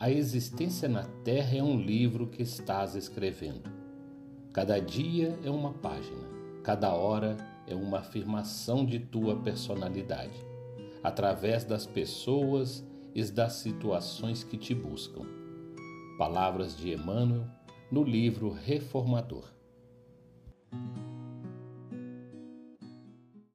A existência na Terra é um livro que estás escrevendo. Cada dia é uma página, cada hora é uma afirmação de tua personalidade, através das pessoas e das situações que te buscam. Palavras de Emmanuel no livro Reformador.